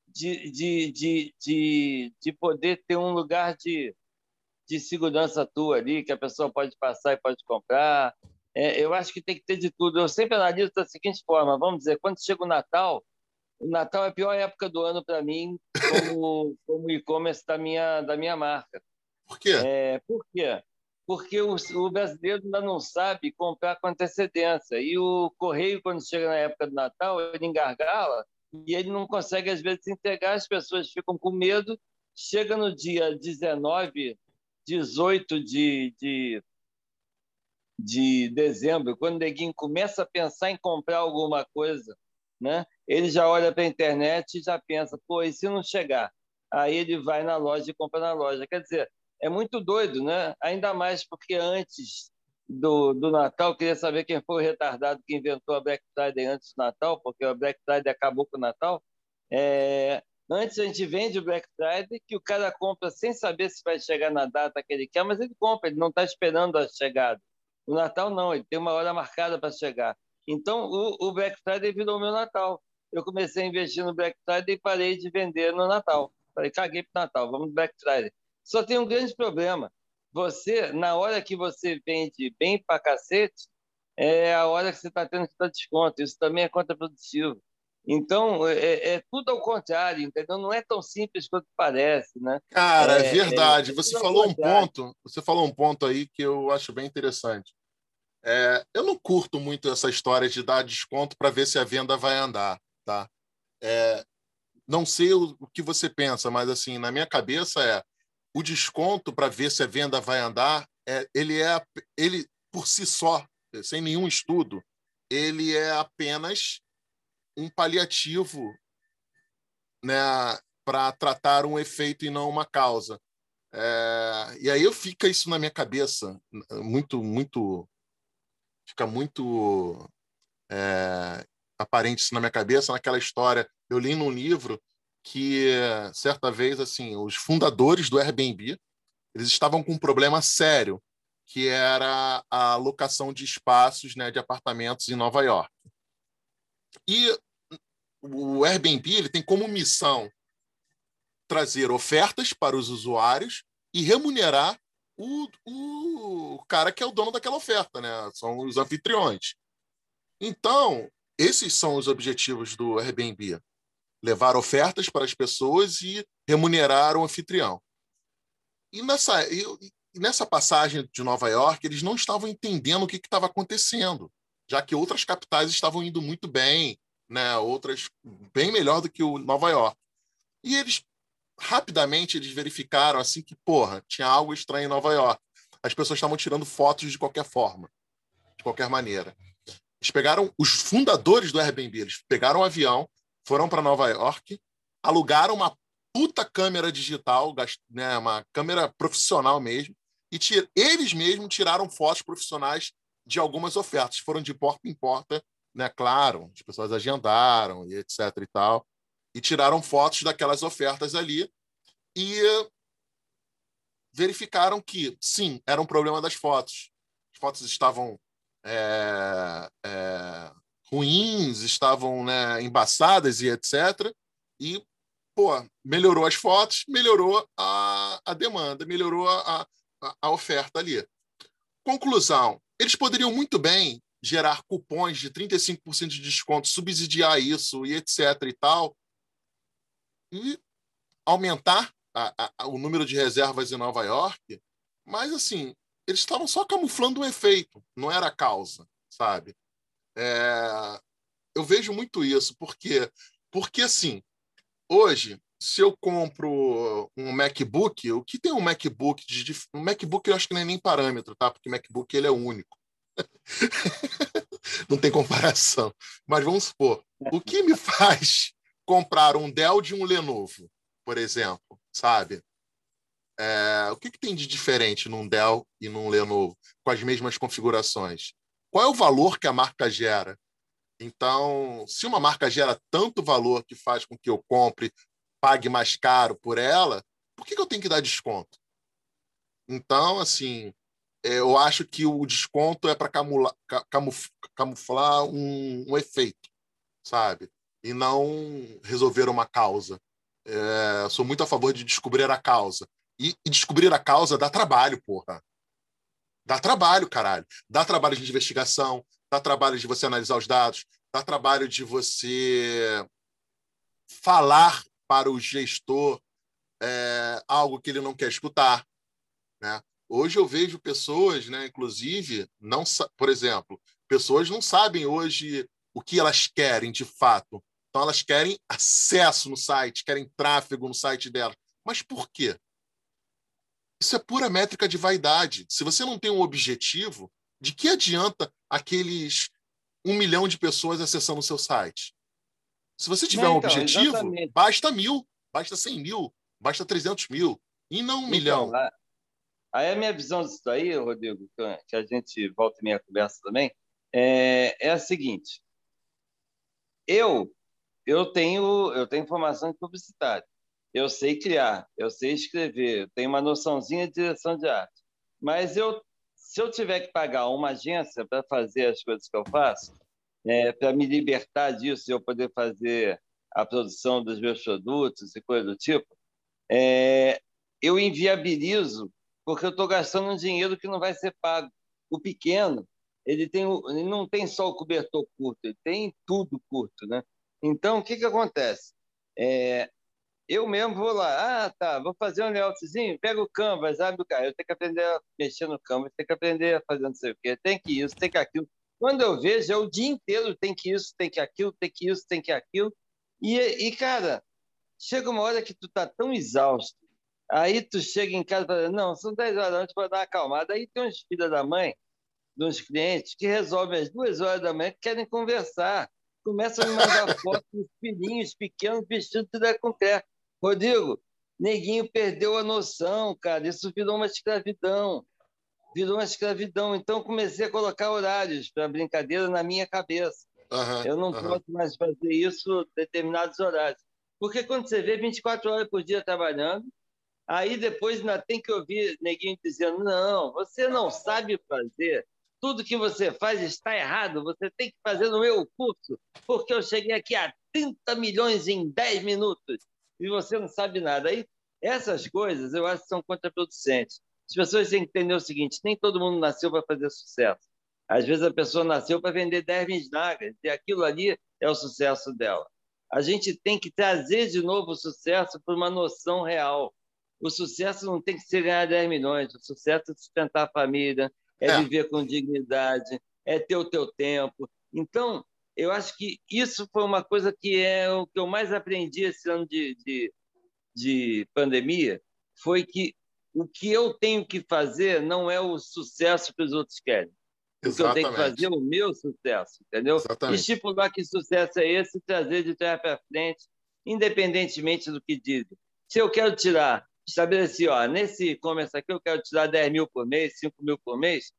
de, de, de, de, de poder ter um lugar de, de segurança tua ali, que a pessoa pode passar e pode comprar. É, eu acho que tem que ter de tudo. Eu sempre analiso da seguinte forma: vamos dizer, quando chega o Natal, o Natal é a pior época do ano para mim, como, como e-commerce da minha, da minha marca.
Por quê?
É, por quê? porque o, o, brasileiro ainda não sabe comprar com antecedência. E o correio, quando chega na época do Natal, ele engargala e ele não consegue, às vezes, entregar. As pessoas ficam com medo. Chega no dia 19, 18 de, de, de dezembro, quando o neguinho começa a pensar em comprar alguma coisa, né? ele já olha para a internet e já pensa, pô, e se não chegar? Aí ele vai na loja e compra na loja. Quer dizer, é muito doido, né? Ainda mais porque antes do, do Natal, queria saber quem foi o retardado que inventou a Black Friday antes do Natal, porque a Black Friday acabou com o Natal. É, antes a gente vende o Black Friday, que o cara compra sem saber se vai chegar na data que ele quer, mas ele compra, ele não está esperando a chegada. O Natal não, ele tem uma hora marcada para chegar. Então o, o Black Friday virou meu Natal. Eu comecei a investir no Black Friday e parei de vender no Natal. Falei, caguei para Natal, vamos no Black Friday. Só tem um grande problema. Você, na hora que você vende bem para cacete, é a hora que você está tendo que dar desconto. Isso também é contraprodutivo. Então, é, é, é, tudo ao contrário, entendeu? Não é tão simples quanto parece, né?
Cara, é, é verdade. É você falou um ponto, você falou um ponto aí que eu acho bem interessante. É, eu não curto muito essa história de dar desconto para ver se a venda vai andar, tá? não sei o, o que você pensa, mas assim, na minha cabeça é o desconto para ver se a venda vai andar, é, ele é ele por si só, sem nenhum estudo, ele é apenas um paliativo né, para tratar um efeito e não uma causa. É, e aí eu fica isso na minha cabeça, muito, muito, fica muito é, aparente isso na minha cabeça, naquela história. Eu li num livro que certa vez assim os fundadores do Airbnb eles estavam com um problema sério que era a locação de espaços né, de apartamentos em Nova York e o Airbnb ele tem como missão trazer ofertas para os usuários e remunerar o, o cara que é o dono daquela oferta, né? São os anfitriões. Então, esses são os objetivos do Airbnb: levar ofertas para as pessoas e remunerar o anfitrião. E nessa, e nessa passagem de Nova York, eles não estavam entendendo o que estava acontecendo, já que outras capitais estavam indo muito bem, né? outras bem melhor do que o Nova York. E eles rapidamente eles verificaram assim que, porra, tinha algo estranho em Nova York. As pessoas estavam tirando fotos de qualquer forma, de qualquer maneira. Eles pegaram os fundadores do Airbnb, eles pegaram um avião, foram para Nova York, alugaram uma puta câmera digital, né, uma câmera profissional mesmo, e eles mesmos tiraram fotos profissionais de algumas ofertas. Foram de porta em porta, né? Claro, as pessoas agendaram e etc e tal, e tiraram fotos daquelas ofertas ali e verificaram que sim, era um problema das fotos. As fotos estavam é, é, ruins, estavam né, embaçadas e etc. E, pô, melhorou as fotos, melhorou a, a demanda, melhorou a, a, a oferta ali. Conclusão: eles poderiam muito bem gerar cupons de 35% de desconto, subsidiar isso e etc e tal, e aumentar a, a, o número de reservas em Nova York, mas assim, eles estavam só camuflando o efeito, não era a causa, sabe? É, eu vejo muito isso, porque, porque assim, hoje, se eu compro um MacBook, o que tem um MacBook de um MacBook eu acho que não é nem parâmetro, tá? Porque o MacBook ele é único. não tem comparação. Mas vamos supor, o que me faz comprar um Dell de um Lenovo, por exemplo, sabe? É, o que, que, tem de diferente num Dell e num Lenovo, com as mesmas configurações? Qual é o valor que a marca gera? Então, se uma marca gera tanto valor que faz com que eu compre, pague mais caro por ela, por que, que eu tenho que dar desconto? Então, assim, eu acho que o desconto é para camuflar um, um, efeito, sabe? E não resolver uma causa. É, sou muito a favor de descobrir a causa. E, e, descobrir a causa dá trabalho, porra. Dá trabalho, caralho. Dá trabalho de investigação, dá trabalho de você analisar os dados, dá trabalho de você falar para o gestor é, algo que ele não quer escutar. Né? Hoje eu vejo pessoas, né, inclusive, não, por exemplo, pessoas não sabem hoje o que elas querem de fato. Então elas querem acesso no site, querem tráfego no site delas. Mas por quê? Isso é pura métrica de vaidade. Se você não tem um objetivo, de que adianta aqueles um milhão de pessoas acessando o seu site? Se você tiver não, um então, objetivo, exatamente. basta mil, basta cem mil, basta trezentos mil, e não um então, milhão.
Aí a minha visão disso daí, Rodrigo, que a gente volta em minha conversa também, é, é a seguinte. Eu eu tenho eu tenho formação de publicitário eu sei criar, eu sei escrever, eu tenho uma noçãozinha de direção de arte. Mas eu, se eu tiver que pagar uma agência para fazer as coisas que eu faço, é, para me libertar disso e eu poder fazer a produção dos meus produtos e coisa do tipo, é, eu inviabilizo porque eu estou gastando um dinheiro que não vai ser pago. O pequeno, ele, tem, ele não tem só o cobertor curto, ele tem tudo curto, né? Então, o que, que acontece? É, eu mesmo vou lá, ah, tá, vou fazer um layoutzinho, pega o Canvas, abre o cara, eu tenho que aprender a mexer no Canvas, tenho que aprender a fazer não sei o quê, tem que isso, tem que aquilo. Quando eu vejo, é o dia inteiro, tem que isso, tem que aquilo, tem que isso, tem que aquilo. E, e cara, chega uma hora que tu tá tão exausto, aí tu chega em casa e fala, não, são 10 horas da noite, vou dar uma acalmada. Aí tem uns filhos da mãe, de uns clientes, que resolvem às duas horas da manhã que querem conversar. Começam a me mandar fotos dos filhinhos pequenos vestidos de pé. Rodrigo, neguinho perdeu a noção, cara. Isso virou uma escravidão. Virou uma escravidão. Então, comecei a colocar horários para brincadeira na minha cabeça. Uhum, eu não uhum. posso mais fazer isso em determinados horários. Porque quando você vê 24 horas por dia trabalhando, aí depois ainda tem que ouvir neguinho dizendo: não, você não sabe fazer. Tudo que você faz está errado. Você tem que fazer no meu curso, porque eu cheguei aqui a 30 milhões em 10 minutos e você não sabe nada. Aí, essas coisas eu acho que são contraproducentes. As pessoas têm que entender o seguinte: nem todo mundo nasceu para fazer sucesso. Às vezes a pessoa nasceu para vender 10 vinagres e aquilo ali é o sucesso dela. A gente tem que trazer de novo o sucesso para uma noção real. O sucesso não tem que ser ganhar 10 milhões, o sucesso é sustentar a família, é, é. viver com dignidade, é ter o teu tempo. Então, eu acho que isso foi uma coisa que é o que eu mais aprendi esse ano de, de, de pandemia, foi que o que eu tenho que fazer não é o sucesso que os outros querem. O que eu tenho que fazer é o meu sucesso, entendeu? Exatamente. Estipular que sucesso é esse, trazer de trás para frente, independentemente do que dizem. Se eu quero tirar, estabelecer, ó, nesse e-commerce aqui eu quero tirar 10 mil por mês, 5 mil por mês,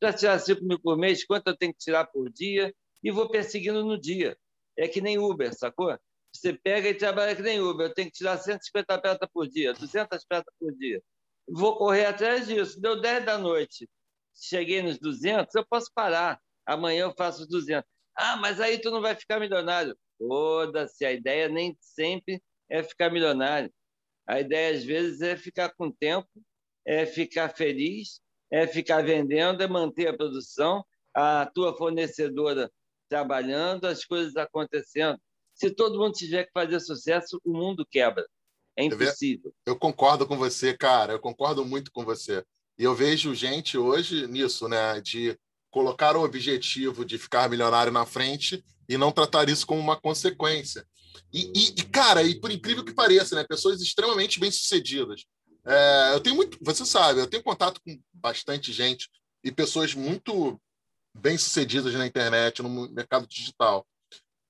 para tirar 5 mil por mês, quanto eu tenho que tirar por dia? E vou perseguindo no dia. É que nem Uber, sacou? Você pega e trabalha que nem Uber. Eu tenho que tirar 150 peças por dia, 200 peças por dia. Vou correr atrás disso. Deu 10 da noite cheguei nos 200, eu posso parar. Amanhã eu faço os 200. Ah, mas aí tu não vai ficar milionário. Foda-se, a ideia nem sempre é ficar milionário. A ideia, às vezes, é ficar com tempo, é ficar feliz, é ficar vendendo, é manter a produção, a tua fornecedora trabalhando, as coisas acontecendo. Se todo mundo tiver que fazer sucesso, o mundo quebra. É impossível.
Eu concordo com você, cara. Eu concordo muito com você. E eu vejo gente hoje nisso, né? De colocar o objetivo de ficar milionário na frente e não tratar isso como uma consequência. E, e, e cara, e por incrível que pareça, né? Pessoas extremamente bem-sucedidas. É, eu tenho muito, você sabe, eu tenho contato com bastante gente e pessoas muito bem-sucedidas na internet, no mercado digital.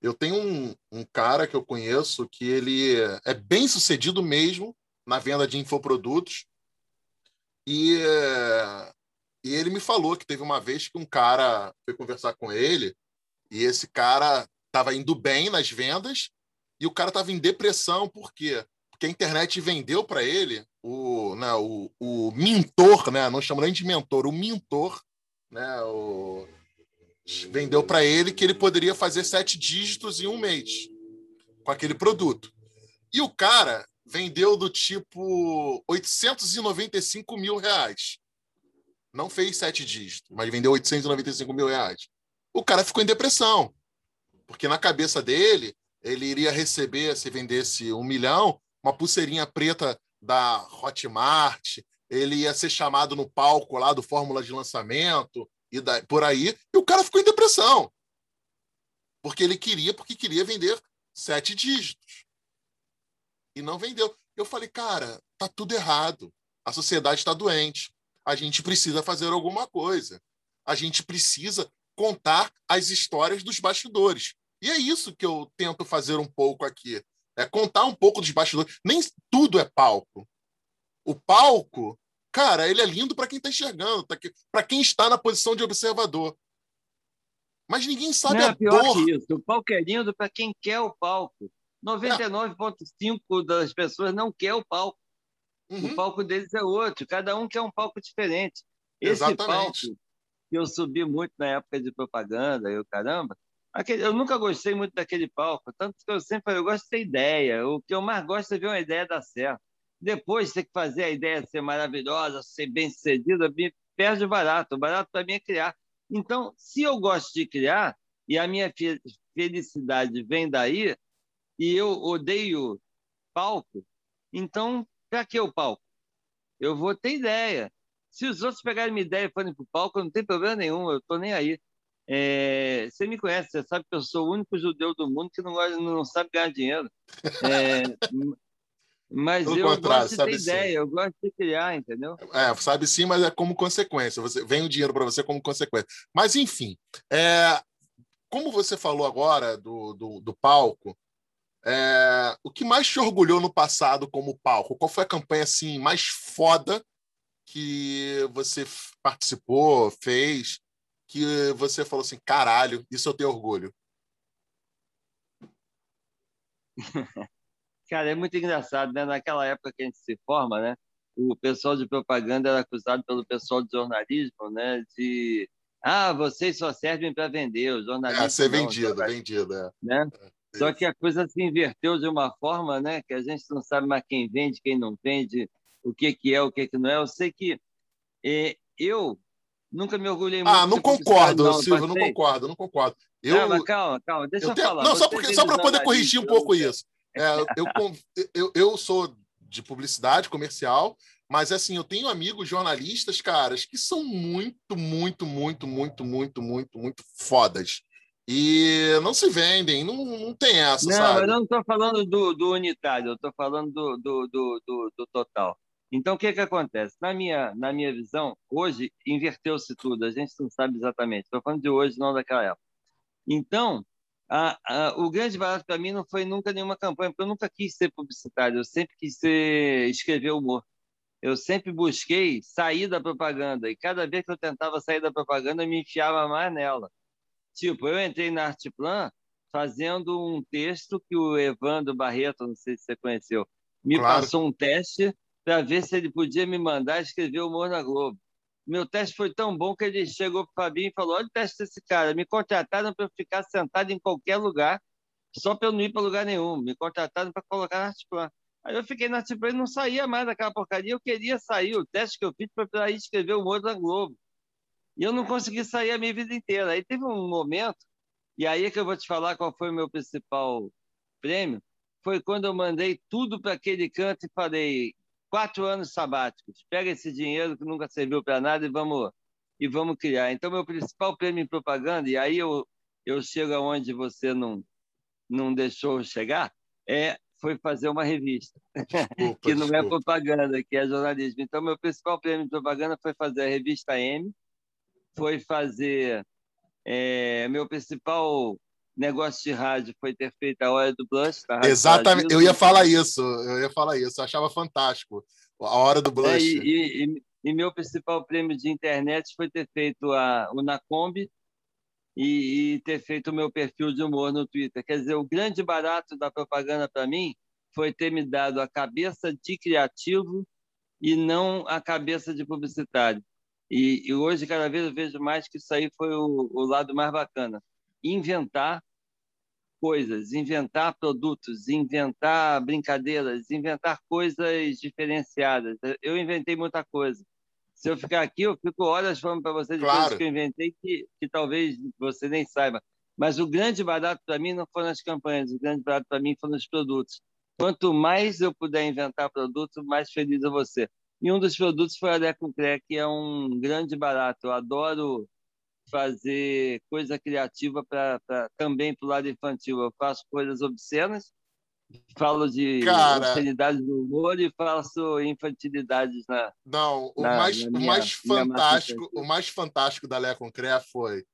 Eu tenho um, um cara que eu conheço que ele é bem-sucedido mesmo na venda de infoprodutos, e, e ele me falou que teve uma vez que um cara foi conversar com ele e esse cara estava indo bem nas vendas e o cara estava em depressão, por quê? Porque a internet vendeu para ele o, né, o, o mentor, né? não chamo nem de mentor, o mentor, né? o, vendeu para ele que ele poderia fazer sete dígitos em um mês com aquele produto. E o cara vendeu do tipo 895 mil reais. Não fez sete dígitos, mas vendeu 895 mil reais. O cara ficou em depressão, porque na cabeça dele, ele iria receber, se vendesse um milhão, uma pulseirinha preta da Hotmart, ele ia ser chamado no palco lá do Fórmula de Lançamento, e da, por aí, e o cara ficou em depressão. Porque ele queria, porque queria vender sete dígitos e não vendeu. Eu falei, cara, tá tudo errado. A sociedade está doente. A gente precisa fazer alguma coisa. A gente precisa contar as histórias dos bastidores. E é isso que eu tento fazer um pouco aqui. É contar um pouco dos bastidores. Nem tudo é palco. O palco, cara, ele é lindo para quem está enxergando, tá para quem está na posição de observador. Mas ninguém sabe Não, a pior dor.
Que isso. O palco é lindo para quem quer o palco. 99,5% das pessoas não quer o palco. Uhum. O palco deles é outro, cada um quer um palco diferente. Esse Exatamente. palco que eu subi muito na época de propaganda, eu caramba, aquele, eu nunca gostei muito daquele palco, tanto que eu sempre falei, eu gosto de ter ideia. O que eu mais gosto é ver uma ideia dar certo. Depois ter que fazer a ideia ser maravilhosa, ser bem sucedida, me perde o barato. O barato para mim é criar. Então, se eu gosto de criar e a minha felicidade vem daí, e eu odeio palco, então para que o palco? Eu vou ter ideia. Se os outros pegarem minha ideia e forem para o palco, não tem problema nenhum, eu estou nem aí. É, você me conhece, você sabe que eu sou o único judeu do mundo que não, não sabe ganhar dinheiro. É, mas Pelo eu gosto de ter ideia, eu gosto de criar, entendeu?
É, sabe sim, mas é como consequência. Você vem o dinheiro para você como consequência. Mas enfim, é, como você falou agora do, do, do palco, É, o que mais te orgulhou no passado como palco? Qual foi a campanha assim mais foda que você participou, fez, que você falou assim, caralho, isso eu tenho orgulho?
Cara, é muito engraçado, né? Naquela época que a gente se forma, né? O pessoal de propaganda era acusado pelo pessoal de jornalismo, né? De ah, vocês só servem para vender, o jornalismo. É,
ser vendido, vendido, é.
Né? É, só que a coisa se inverteu de uma forma, né? Que a gente não sabe mais quem vende, quem não vende, o que que é, o que que não é. Eu sei que é, eu nunca me orgulhei muito.
Ah, não concordo, não, Silvio, não concordo, não concordo. Eu,
mas calma, calma, deixa eu, eu tenho... falar.
Não, só, porque, só para poder corrigir um pouco isso. É, eu, eu, eu sou de publicidade comercial, mas assim, eu tenho amigos jornalistas, caras, que são muito, muito, muito, muito, muito, muito, muito fodas. E não se vendem, não, não tem essa,
não,
sabe?
Não, eu não estou falando do, do unitário, eu estou falando do, do, do, do, do total. Então, o que, que acontece? Na minha, na minha visão, hoje inverteu-se tudo, a gente não sabe exatamente. Estou falando de hoje, não daquela época. Então, a, a, o grande barato para mim não foi nunca nenhuma campanha, porque eu nunca quis ser publicitário, eu sempre quis ser, escrever humor. Eu sempre busquei sair da propaganda, e cada vez que eu tentava sair da propaganda, eu me enfiava mais nela. Tipo, eu entrei na Arteplan fazendo um texto que o Evandro Barreto, não sei se você conheceu, me claro. passou um teste para ver se ele podia me mandar escrever Humor na Globo. Meu teste foi tão bom que ele chegou para o Fabinho e falou: Olha o teste desse cara. Me contrataram para eu ficar sentado em qualquer lugar, só para eu não ir para lugar nenhum. Me contrataram para colocar na Artplan. Aí eu fiquei na Artplan e não saía mais daquela porcaria. Eu queria sair. O teste que eu fiz foi para ir escrever Humor na Globo. E eu não consegui sair a minha vida inteira. Aí teve um momento, e aí é que eu vou te falar qual foi o meu principal prêmio. Foi quando eu mandei tudo para aquele canto e falei: quatro anos sabáticos. Pega esse dinheiro que nunca serviu para nada e vamos e vamos criar. Então meu principal prêmio em propaganda e aí eu eu chego aonde você não não deixou chegar é foi fazer uma revista desculpa, que não é desculpa. é propaganda, que é jornalismo. Então meu principal prêmio em propaganda foi fazer a revista M, foi fazer é, meu principal negócio de rádio foi ter feito a hora do blush. Tá?
Exatamente, eu ia falar isso, eu ia falar isso, eu achava fantástico a hora do é, blush. É,
e, e, e, meu principal prêmio de internet foi ter feito a, o Nacombi e, e ter feito o meu perfil de humor no Twitter. Quer dizer, o grande barato da propaganda para mim foi ter me dado a cabeça de criativo e não a cabeça de publicitário. E, e hoje, cada vez eu vejo mais que isso aí foi o, o lado mais bacana inventar coisas, inventar produtos, inventar brincadeiras, inventar coisas diferenciadas. Eu inventei muita coisa. Se eu ficar aqui, eu fico horas falando para você de claro. coisas que eu inventei que, que talvez você nem saiba. Mas o grande barato para mim não foram as campanhas, o grande barato para mim foram os produtos. Quanto mais eu puder inventar produto, mais feliz eu vou ser. E um dos produtos foi a Leco Crack, que é um grande barato. Eu adoro fazer coisa criativa para também para o lado infantil. Eu faço coisas obscenas, falo de Cara, obscenidade do humor e faço infantilidades na.
Não, o, na, mais, na minha, mais fantástico, o mais fantástico da Lé Concré foi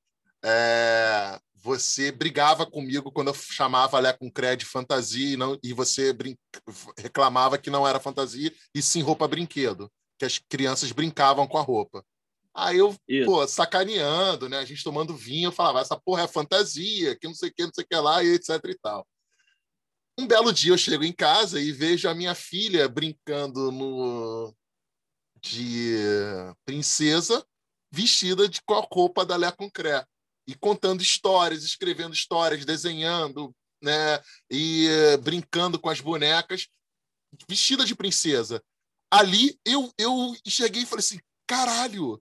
é, você brigava comigo quando eu chamava Lé Concré de fantasia e, não, e você brin... reclamava que não era fantasia e sim roupa brinquedo, que as crianças brincavam com a roupa. Aí eu, Isso. pô, sacaneando, né? A gente tomando vinho, eu falava, essa porra é fantasia, que não sei o que, não sei o que lá, e etc e tal. Um belo dia eu chego em casa e vejo a minha filha brincando no de princesa vestida de com a roupa da Léa Concré e contando histórias, escrevendo histórias, desenhando, né, e brincando com as bonecas, vestida de princesa. Ali eu eu cheguei e falei assim, caralho,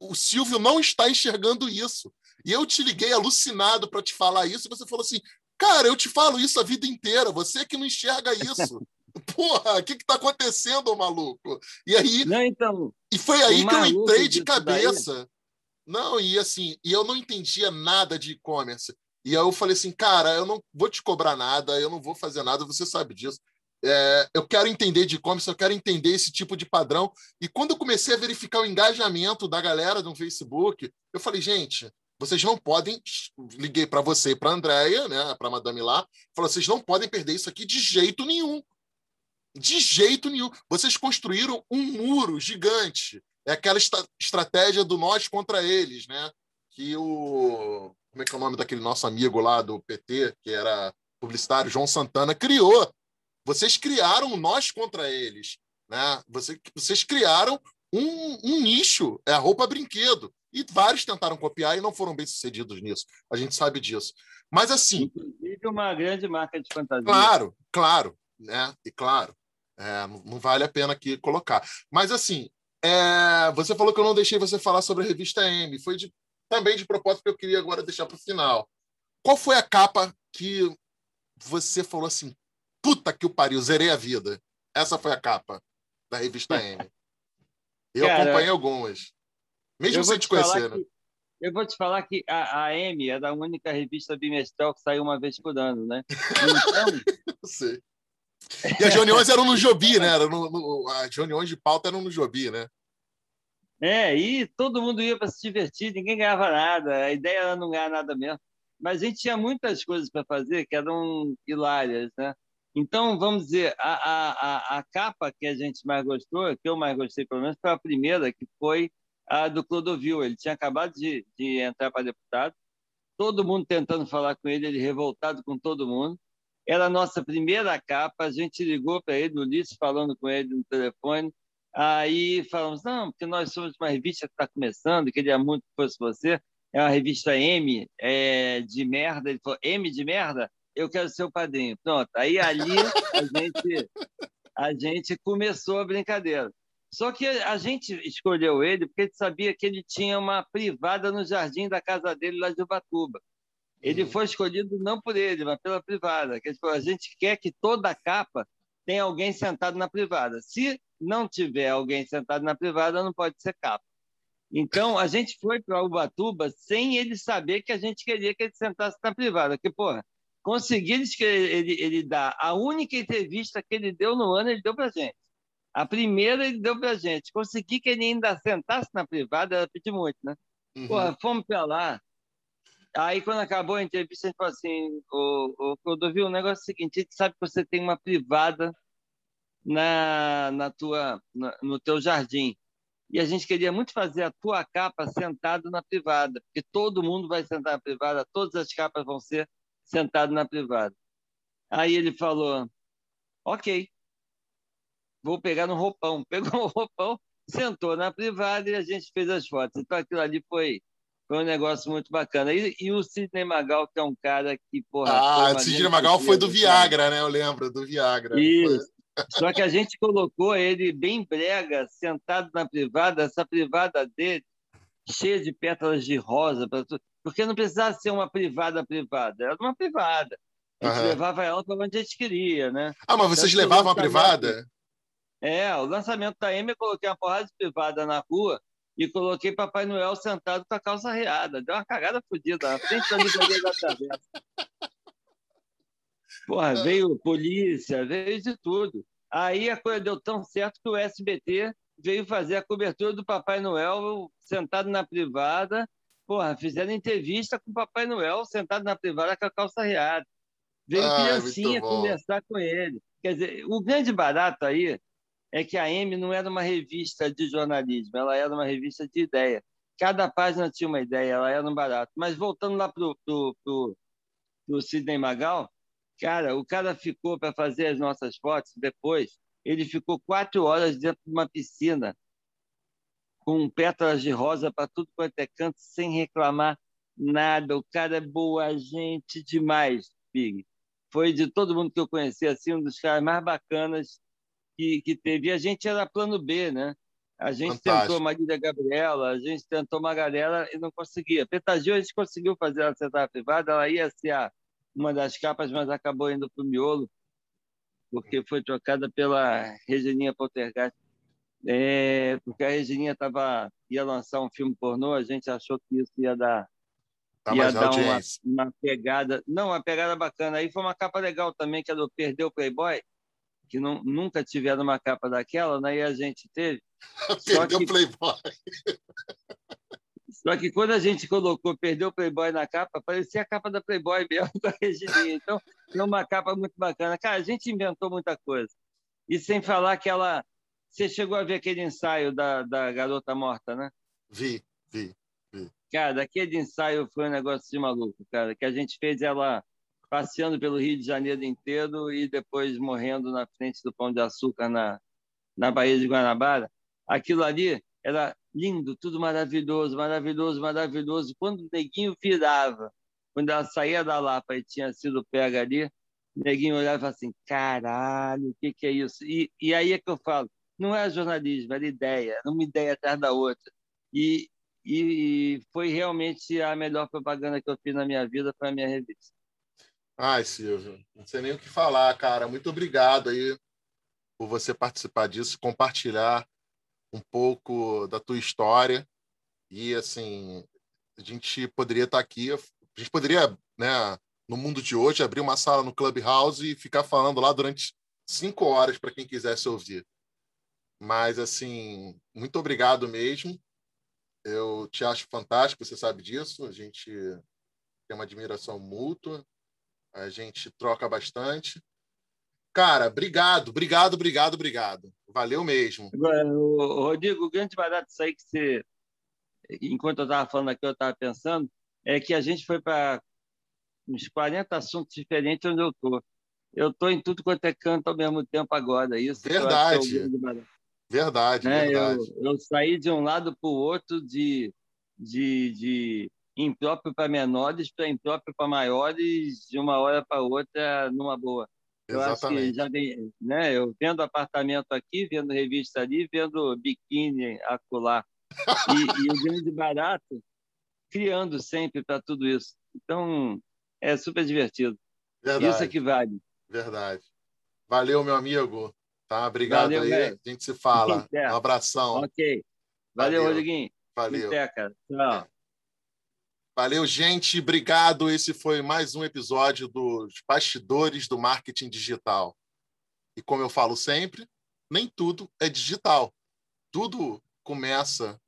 o Silvio não está enxergando isso. E eu te liguei alucinado para te falar isso, e você falou assim: cara, eu te falo isso a vida inteira, você que não enxerga isso. Porra, o que está acontecendo, maluco? E aí.
Não, então.
E foi aí que eu entrei de cabeça. Daí. Não, e assim, e eu não entendia nada de e-commerce. E aí eu falei assim, cara, eu não vou te cobrar nada, eu não vou fazer nada, você sabe disso. É, eu quero entender de e-commerce, eu quero entender esse tipo de padrão. E quando eu comecei a verificar o engajamento da galera no Facebook, eu falei, gente, vocês não podem. Liguei para você e para a Andrea, né, para a Madame lá, falou: vocês não podem perder isso aqui de jeito nenhum. De jeito nenhum. Vocês construíram um muro gigante. É aquela estratégia do nós contra eles, né? Que o. Como é que é o nome daquele nosso amigo lá do PT, que era publicitário, João Santana, criou. Vocês criaram nós contra eles. Né? Vocês, vocês criaram um, um nicho, é a roupa brinquedo. E vários tentaram copiar e não foram bem sucedidos nisso. A gente sabe disso. Mas assim.
Inclusive uma grande marca de fantasia.
Claro, claro, né? E claro, é, não vale a pena aqui colocar. Mas assim, é, você falou que eu não deixei você falar sobre a revista M. Foi de, também de propósito que eu queria agora deixar para o final. Qual foi a capa que você falou assim, puta que o pariu, zerei a vida? Essa foi a capa da revista M. Eu Cara, acompanhei algumas. Mesmo sem te conhecer, né?
eu vou te falar que a, a M é da única revista bimestral que sai uma vez por ano, né?
Então... sei. E as reuniões eram no Jobi, né? Era no, no, as reuniões de pauta eram no Jobi, né?
É, e todo mundo ia para se divertir, ninguém ganhava nada. A ideia era não ganhar nada mesmo. Mas a gente tinha muitas coisas para fazer que eram hilárias, né? Então, vamos dizer, a, a, a capa que a gente mais gostou, que eu mais gostei pelo menos, foi a primeira, que foi a do Clodovil. Ele tinha acabado de, de entrar para deputado, todo mundo tentando falar com ele, ele revoltado com todo mundo. Era a nossa primeira capa, a gente ligou para ele, o Ulisses falando com ele no telefone, aí falamos, não, porque nós somos uma revista que está começando, queria muito que fosse você, é uma revista M é, de merda, ele falou, M de merda? Eu quero ser o padrinho. Pronto, aí ali a gente, a gente começou a brincadeira. Só que a gente escolheu ele porque gente sabia que ele tinha uma privada no jardim da casa dele lá de Ubatuba. Ele uhum. foi escolhido não por ele, mas pela privada. Que a gente quer que toda a capa tenha alguém sentado na privada. Se não tiver alguém sentado na privada, não pode ser capa. Então, a gente foi para Ubatuba sem ele saber que a gente queria que ele sentasse na privada. Porque, porra, conseguir ele, ele, ele dar a única entrevista que ele deu no ano, ele deu para gente. A primeira ele deu para a gente. Consegui que ele ainda sentasse na privada, era pedir muito, né? Uhum. Porra, fomos para lá. Aí, quando acabou a entrevista, a gente falou assim: o, o Clodovil, o negócio é o seguinte: a gente sabe que você tem uma privada na, na tua, na, no teu jardim. E a gente queria muito fazer a tua capa sentado na privada, porque todo mundo vai sentar na privada, todas as capas vão ser sentado na privada. Aí ele falou: Ok, vou pegar no roupão. Pegou o roupão, sentou na privada e a gente fez as fotos. Então aquilo ali foi, foi um negócio muito bacana. E, e o Sidney Magal, que é um cara que, porra.
Ah, o Sidney Magal foi do Viagra, né? Eu lembro, do Viagra.
Isso. Só que a gente colocou ele bem brega, sentado na privada, essa privada dele, cheia de pétalas de rosa, porque não precisava ser uma privada privada, era uma privada. A gente uhum. levava ela para onde a gente queria, né?
Ah, mas vocês então, levavam a privada?
É, o lançamento da M eu coloquei uma porrada de privada na rua e coloquei Papai Noel sentado com a calça reada. Deu uma cagada fodida na frente da livraria da travessa. Porra, veio polícia, veio de tudo. Aí a coisa deu tão certo que o SBT veio fazer a cobertura do Papai Noel sentado na privada. Porra, fizeram entrevista com o Papai Noel sentado na privada com a calça reada. Veio ah, criancinha conversar com ele. Quer dizer, o grande barato aí é que a M não era uma revista de jornalismo, ela era uma revista de ideia. Cada página tinha uma ideia, ela era um barato. Mas voltando lá para o Sidney Magal, cara, o cara ficou para fazer as nossas fotos depois, ele ficou quatro horas dentro de uma piscina com pétalas de rosa para tudo quanto é canto, sem reclamar nada. O cara é boa gente demais, Pig. Foi de todo mundo que eu conheci, assim, um dos caras mais bacanas que, que teve. E a gente era plano B, né? A gente Fantástico. tentou Marília Gabriela, a gente tentou uma galera e não conseguia. Petagil a gente conseguiu fazer ela sentar privada, ela ia ser a, uma das capas, mas acabou indo para o miolo, porque foi trocada pela Regininha Poltergeist. É, porque a Regininha tava, ia lançar um filme pornô, a gente achou que isso ia dar, tá ia dar uma, uma, pegada. Não, uma pegada bacana. Aí foi uma capa legal também, que é do Perdeu Playboy que não, nunca tiveram uma capa daquela, né? E a gente teve.
Perdeu o. Playboy.
Só que quando a gente colocou, perdeu o Playboy na capa, parecia a capa da Playboy mesmo, com a Regininha. Então, é uma capa muito bacana. Cara, a gente inventou muita coisa. E sem falar que ela. Você chegou a ver aquele ensaio da, da Garota Morta, né?
Vi, vi, vi.
Cara, aquele ensaio foi um negócio de maluco, cara. Que a gente fez ela passeando pelo Rio de Janeiro inteiro e depois morrendo na frente do Pão de Açúcar na, na Baía de Guanabara. Aquilo ali era lindo, tudo maravilhoso, maravilhoso, maravilhoso. Quando o neguinho virava, quando ela saía da Lapa e tinha sido pega ali, o neguinho olhava assim: caralho, o que, que é isso? E, e aí é que eu falo: não é jornalismo, era ideia, era uma ideia atrás da outra. E, e foi realmente a melhor propaganda que eu fiz na minha vida para a minha revista.
Ai, Silvio, não sei nem o que falar, cara. Muito obrigado aí por você participar disso, compartilhar um pouco da tua história. E, assim, a gente poderia estar aqui, a gente poderia, né, no mundo de hoje, abrir uma sala no Clubhouse e ficar falando lá durante cinco horas para quem quisesse ouvir. Mas, assim, muito obrigado mesmo. Eu te acho fantástico, você sabe disso. A gente tem uma admiração mútua, a gente troca bastante. Cara, obrigado, obrigado, obrigado, obrigado. Valeu mesmo.
Rodrigo, o grande barato disso aí que você, enquanto eu estava falando aqui, eu estava pensando, é que a gente foi para uns 40 assuntos diferentes onde eu estou. Eu estou em tudo quanto é canto ao mesmo tempo agora. Isso
é verdade. É verdade, né? verdade.
Eu, eu, saí de um lado para o outro de, de, de impróprio para menores para impróprio para maiores, de uma hora para outra, numa boa. Eu Exatamente. acho que já né? Eu vendo apartamento aqui, vendo revista ali, vendo biquíni acolá. E, e o grande barato criando sempre para tudo isso. Então, é super divertido. Verdade. Isso é que vale.
Verdade. Valeu, meu amigo. Tá? Obrigado Valeu, aí. Velho. A gente se fala. Um abração.
Ok. Valeu, Valeu. Rodriguinho.
Valeu.
Até, cara. Tchau.
Valeu, gente. Obrigado. Esse foi mais um episódio dos Bastidores do Marketing Digital. E como eu falo sempre, nem tudo é digital. Tudo começa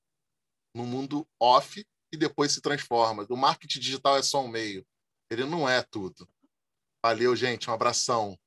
no mundo off e depois se transforma. O marketing digital é só um meio. Ele não é tudo. Valeu, gente. Um abração.